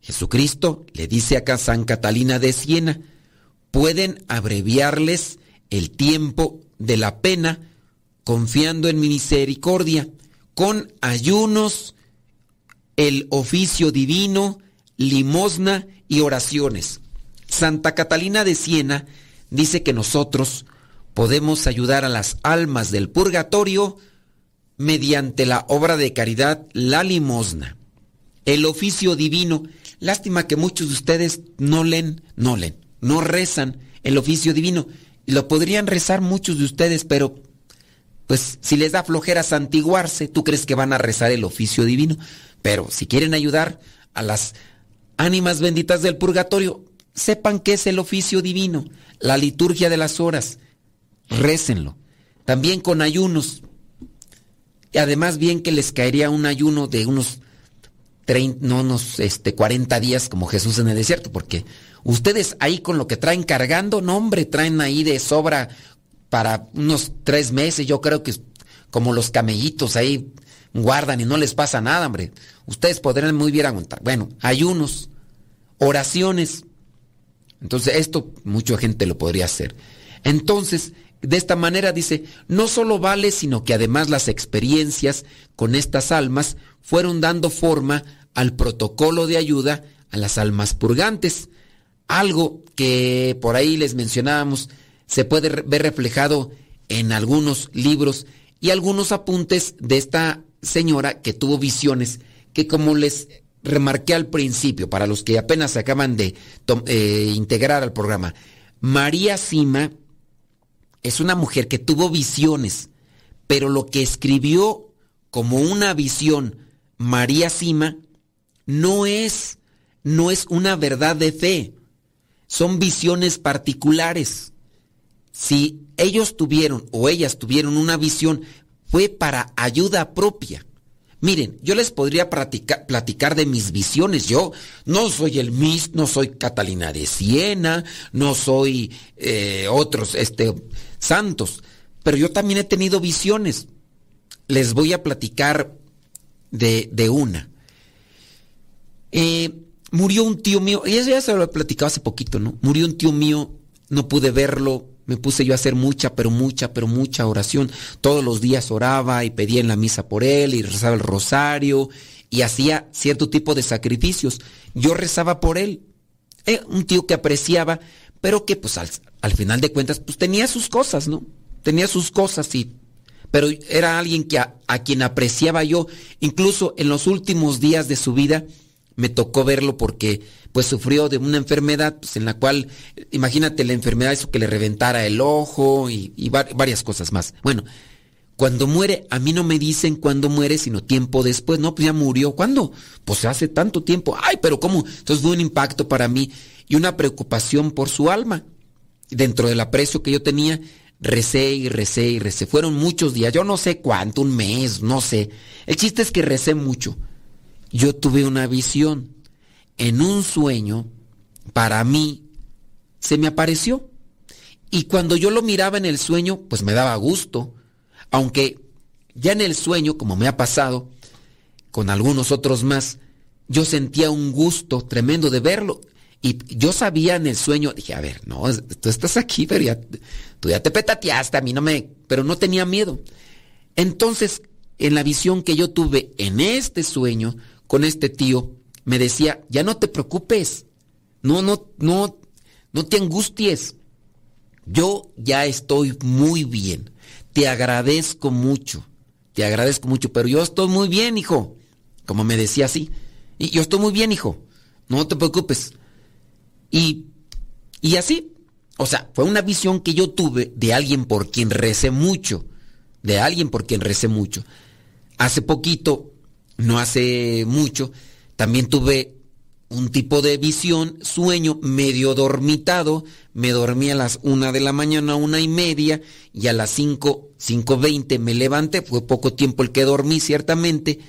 Jesucristo le dice acá a San Catalina de Siena, pueden abreviarles el tiempo de la pena confiando en mi misericordia, con ayunos, el oficio divino, limosna y oraciones. Santa Catalina de Siena dice que nosotros podemos ayudar a las almas del purgatorio mediante la obra de caridad, la limosna, el oficio divino. Lástima que muchos de ustedes no leen, no leen, no rezan el oficio divino. Lo podrían rezar muchos de ustedes, pero pues si les da flojera santiguarse, tú crees que van a rezar el oficio divino. Pero si quieren ayudar a las ánimas benditas del purgatorio, sepan que es el oficio divino, la liturgia de las horas. Récenlo. También con ayunos. Y además bien que les caería un ayuno de unos 30, no unos este, 40 días como Jesús en el desierto, porque ustedes ahí con lo que traen cargando, no hombre, traen ahí de sobra para unos tres meses, yo creo que como los camellitos ahí guardan y no les pasa nada, hombre. Ustedes podrán muy bien aguantar. Bueno, ayunos, oraciones. Entonces, esto mucha gente lo podría hacer. Entonces, de esta manera dice, no solo vale, sino que además las experiencias con estas almas fueron dando forma al protocolo de ayuda a las almas purgantes. Algo que por ahí les mencionábamos se puede ver reflejado en algunos libros y algunos apuntes de esta señora que tuvo visiones que como les remarqué al principio, para los que apenas se acaban de eh, integrar al programa, María Sima es una mujer que tuvo visiones, pero lo que escribió como una visión María Sima no es, no es una verdad de fe, son visiones particulares. Si ellos tuvieron o ellas tuvieron una visión, fue para ayuda propia. Miren, yo les podría platicar de mis visiones. Yo no soy el Mis, no soy Catalina de Siena, no soy eh, otros este, santos, pero yo también he tenido visiones. Les voy a platicar de, una. Eh, murió un tío mío, y eso ya se lo he platicado hace poquito, ¿no? Murió un tío mío, no pude verlo, me puse yo a hacer mucha, pero mucha, pero mucha oración. Todos los días oraba y pedía en la misa por él y rezaba el rosario y hacía cierto tipo de sacrificios. Yo rezaba por él. Eh, un tío que apreciaba, pero que pues al, al, final de cuentas pues tenía sus cosas, ¿no? Tenía sus cosas y... Pero era alguien que a, a quien apreciaba yo, incluso en los últimos días de su vida, me tocó verlo porque pues sufrió de una enfermedad pues, en la cual, imagínate la enfermedad, eso que le reventara el ojo y, varias cosas más. Bueno, cuando muere, a mí no me dicen cuándo muere, sino tiempo después. No, pues ya murió. ¿Cuándo? Pues hace tanto tiempo. Ay, pero ¿cómo? Entonces fue un impacto para mí y una preocupación por su alma. Dentro del aprecio que yo tenía, recé y recé y recé. Fueron muchos días, yo no sé cuánto, un mes, no sé. El chiste es que recé mucho yo tuve una visión. En un sueño, para mí, se me apareció. Y cuando yo lo miraba en el sueño, pues me daba gusto. Aunque ya en el sueño, como me ha pasado, con algunos otros más, yo sentía un gusto tremendo de verlo. Y yo sabía en el sueño, dije, a ver, no, tú estás aquí, pero ya, tú ya te petateaste, a mí no me, pero no tenía miedo. Entonces, en la visión que yo tuve en este sueño, con este tío, me decía, ya no te preocupes, no, no, no, no te angusties. Yo ya estoy muy bien. Te agradezco mucho. Te agradezco mucho, pero yo estoy muy bien, hijo. Como me decía así. Y yo estoy muy bien, hijo. No te preocupes. Y, y así. O sea, fue una visión que yo tuve de alguien por quien recé mucho. De alguien por quien recé mucho. Hace poquito no hace mucho, también tuve un tipo de visión, sueño medio dormitado, me dormí a las una de la mañana, una y media, y a las cinco, cinco veinte me levanté, fue poco tiempo el que dormí ciertamente,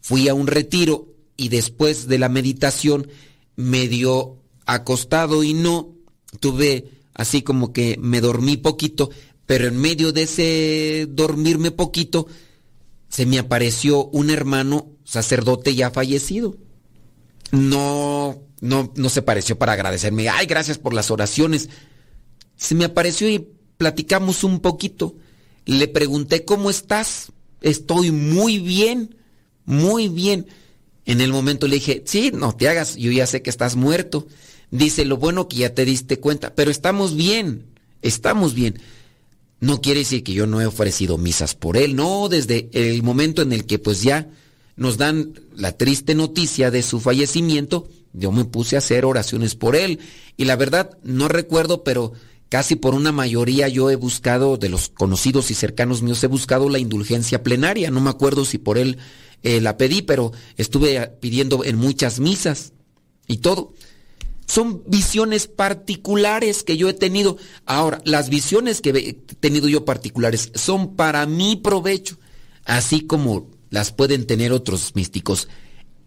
fui a un retiro y después de la meditación medio acostado y no, tuve así como que me dormí poquito, pero en medio de ese dormirme poquito, se me apareció un hermano sacerdote ya fallecido no, no, no se pareció para agradecerme. Ay, gracias por las oraciones. Se me apareció y platicamos un poquito. Le pregunté, ¿cómo estás? Estoy muy bien, muy bien. En el momento le dije, sí, no te hagas, yo ya sé que estás muerto. Dice, lo bueno que ya te diste cuenta, pero estamos bien, estamos bien. No quiere decir que yo no he ofrecido misas por él, no, desde el momento en el que pues ya nos dan la triste noticia de su fallecimiento, yo me puse a hacer oraciones por él. Y la verdad, no recuerdo, pero casi por una mayoría yo he buscado, de los conocidos y cercanos míos, he buscado la indulgencia plenaria. No me acuerdo si por él eh, la pedí, pero estuve pidiendo en muchas misas y todo. Son visiones particulares que yo he tenido. Ahora, las visiones que he tenido yo particulares son para mi provecho, así como las pueden tener otros místicos.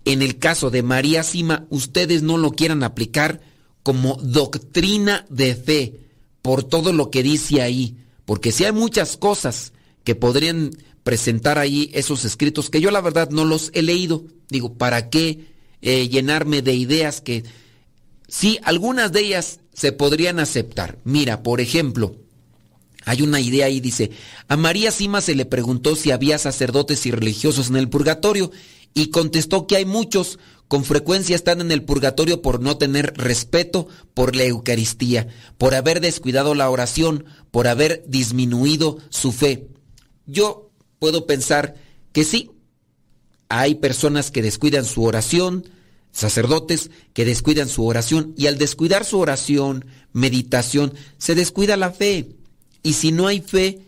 En el caso de María Sima, ustedes no lo quieran aplicar como doctrina de fe por todo lo que dice ahí, porque si hay muchas cosas que podrían presentar ahí esos escritos que yo la verdad no los he leído, digo, ¿para qué eh, llenarme de ideas que sí, algunas de ellas se podrían aceptar? Mira, por ejemplo, hay una idea ahí, dice, a María Sima se le preguntó si había sacerdotes y religiosos en el purgatorio y contestó que hay muchos, con frecuencia están en el purgatorio por no tener respeto por la Eucaristía, por haber descuidado la oración, por haber disminuido su fe. Yo puedo pensar que sí, hay personas que descuidan su oración, sacerdotes que descuidan su oración y al descuidar su oración, meditación, se descuida la fe. Y si no hay fe,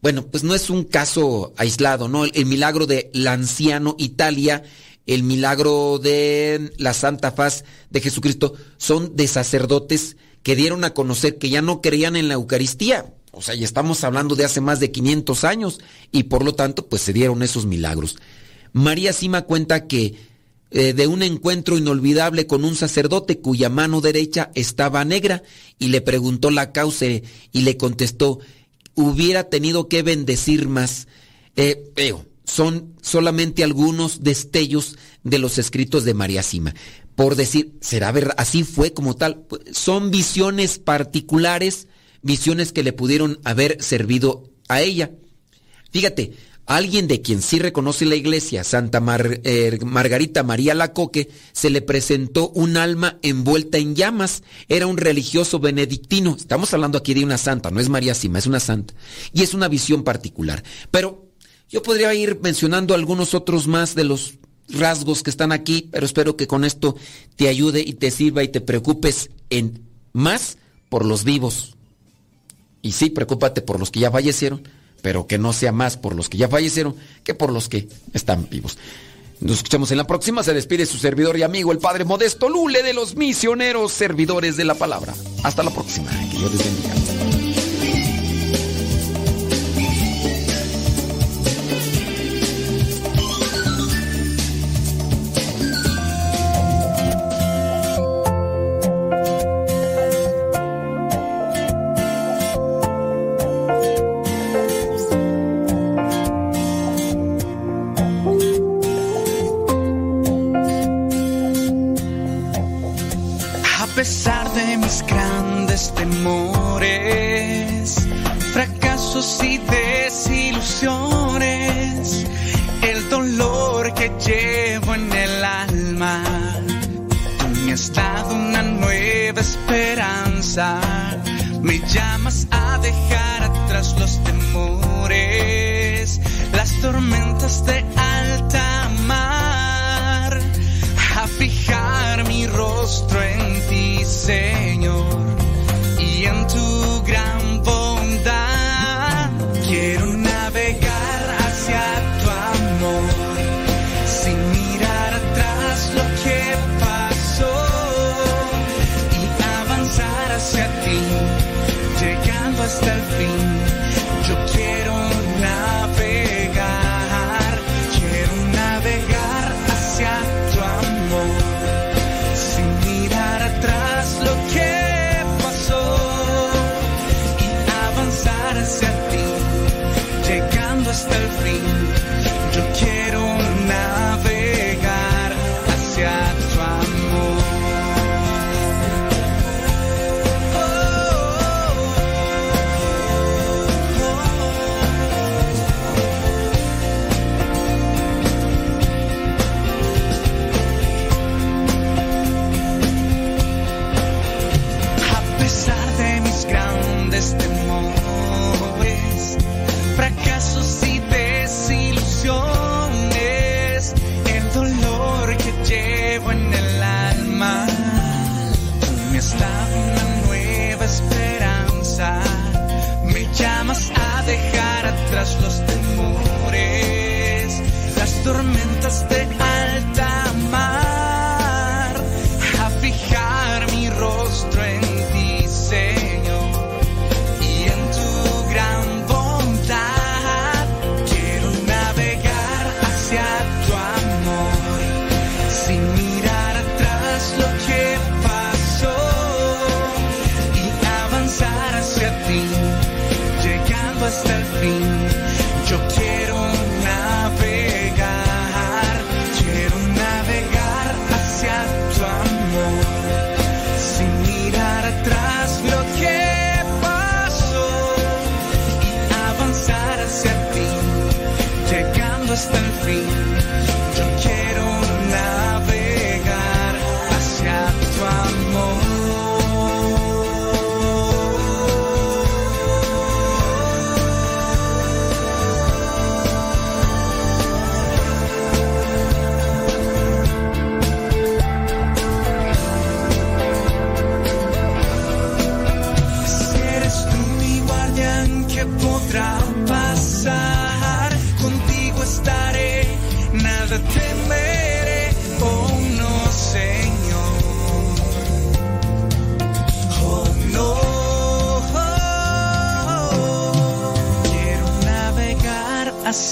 bueno, pues no es un caso aislado, ¿no? El, milagro de anciano Italia, el milagro de la Santa Faz de Jesucristo, son de sacerdotes que dieron a conocer que ya no creían en la Eucaristía. O sea, ya estamos hablando de hace más de 500 años y por lo tanto, pues se dieron esos milagros. María Sima cuenta que eh, de un encuentro inolvidable con un sacerdote cuya mano derecha estaba negra y le preguntó la causa y le contestó, hubiera tenido que bendecir más. Eh, son solamente algunos destellos de los escritos de María Sima. Por decir, ¿será verdad? Así fue como tal. Son visiones particulares, visiones que le pudieron haber servido a ella. Fíjate, alguien de quien sí reconoce la iglesia, Santa eh, Margarita María Lacoque, se le presentó un alma envuelta en llamas. Era un religioso benedictino. Estamos hablando aquí de una santa, no es María Sima, es una santa. Y es una visión particular. Pero yo podría ir mencionando algunos otros más de los rasgos que están aquí, pero espero que con esto te ayude y te sirva y te preocupes en más por los vivos. Y sí, preocúpate por los que ya fallecieron pero que no sea más por los que ya fallecieron que por los que están vivos. Nos escuchamos en la próxima. Se despide su servidor y amigo, el Padre Modesto Lule de los misioneros servidores de la palabra. Hasta la próxima. Que Dios les bendiga.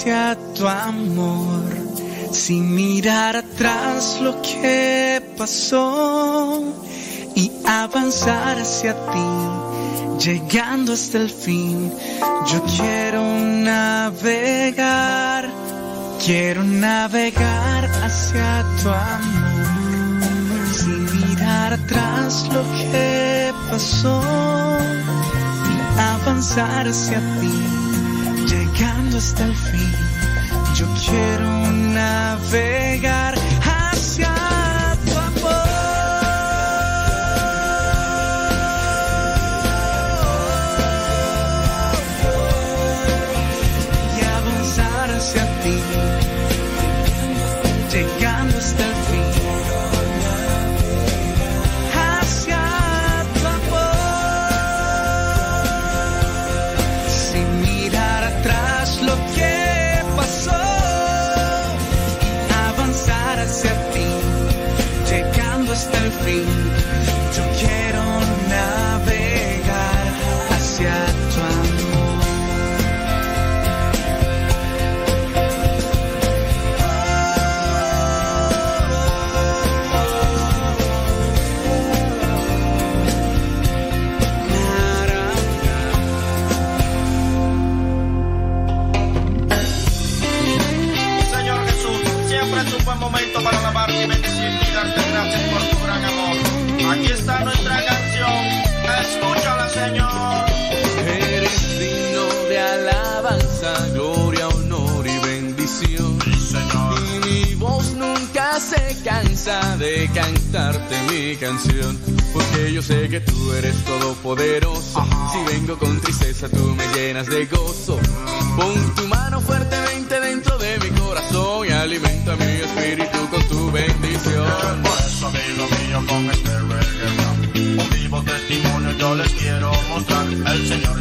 Hacia tu amor, sin mirar atrás lo que pasó y avanzar hacia ti, llegando hasta el fin. Yo quiero navegar, quiero navegar hacia tu amor, sin mirar atrás lo que pasó y avanzar hacia ti, llegando hasta el fin. Yo quiero navegar cansa de cantarte mi canción. Porque yo sé que tú eres todopoderoso. Si vengo con tristeza, tú me llenas de gozo. Pon tu mano fuertemente dentro de mi corazón y alimenta mi espíritu con tu bendición. Por eso, amigo mío, con este reggae un vivo testimonio yo les quiero mostrar. El Señor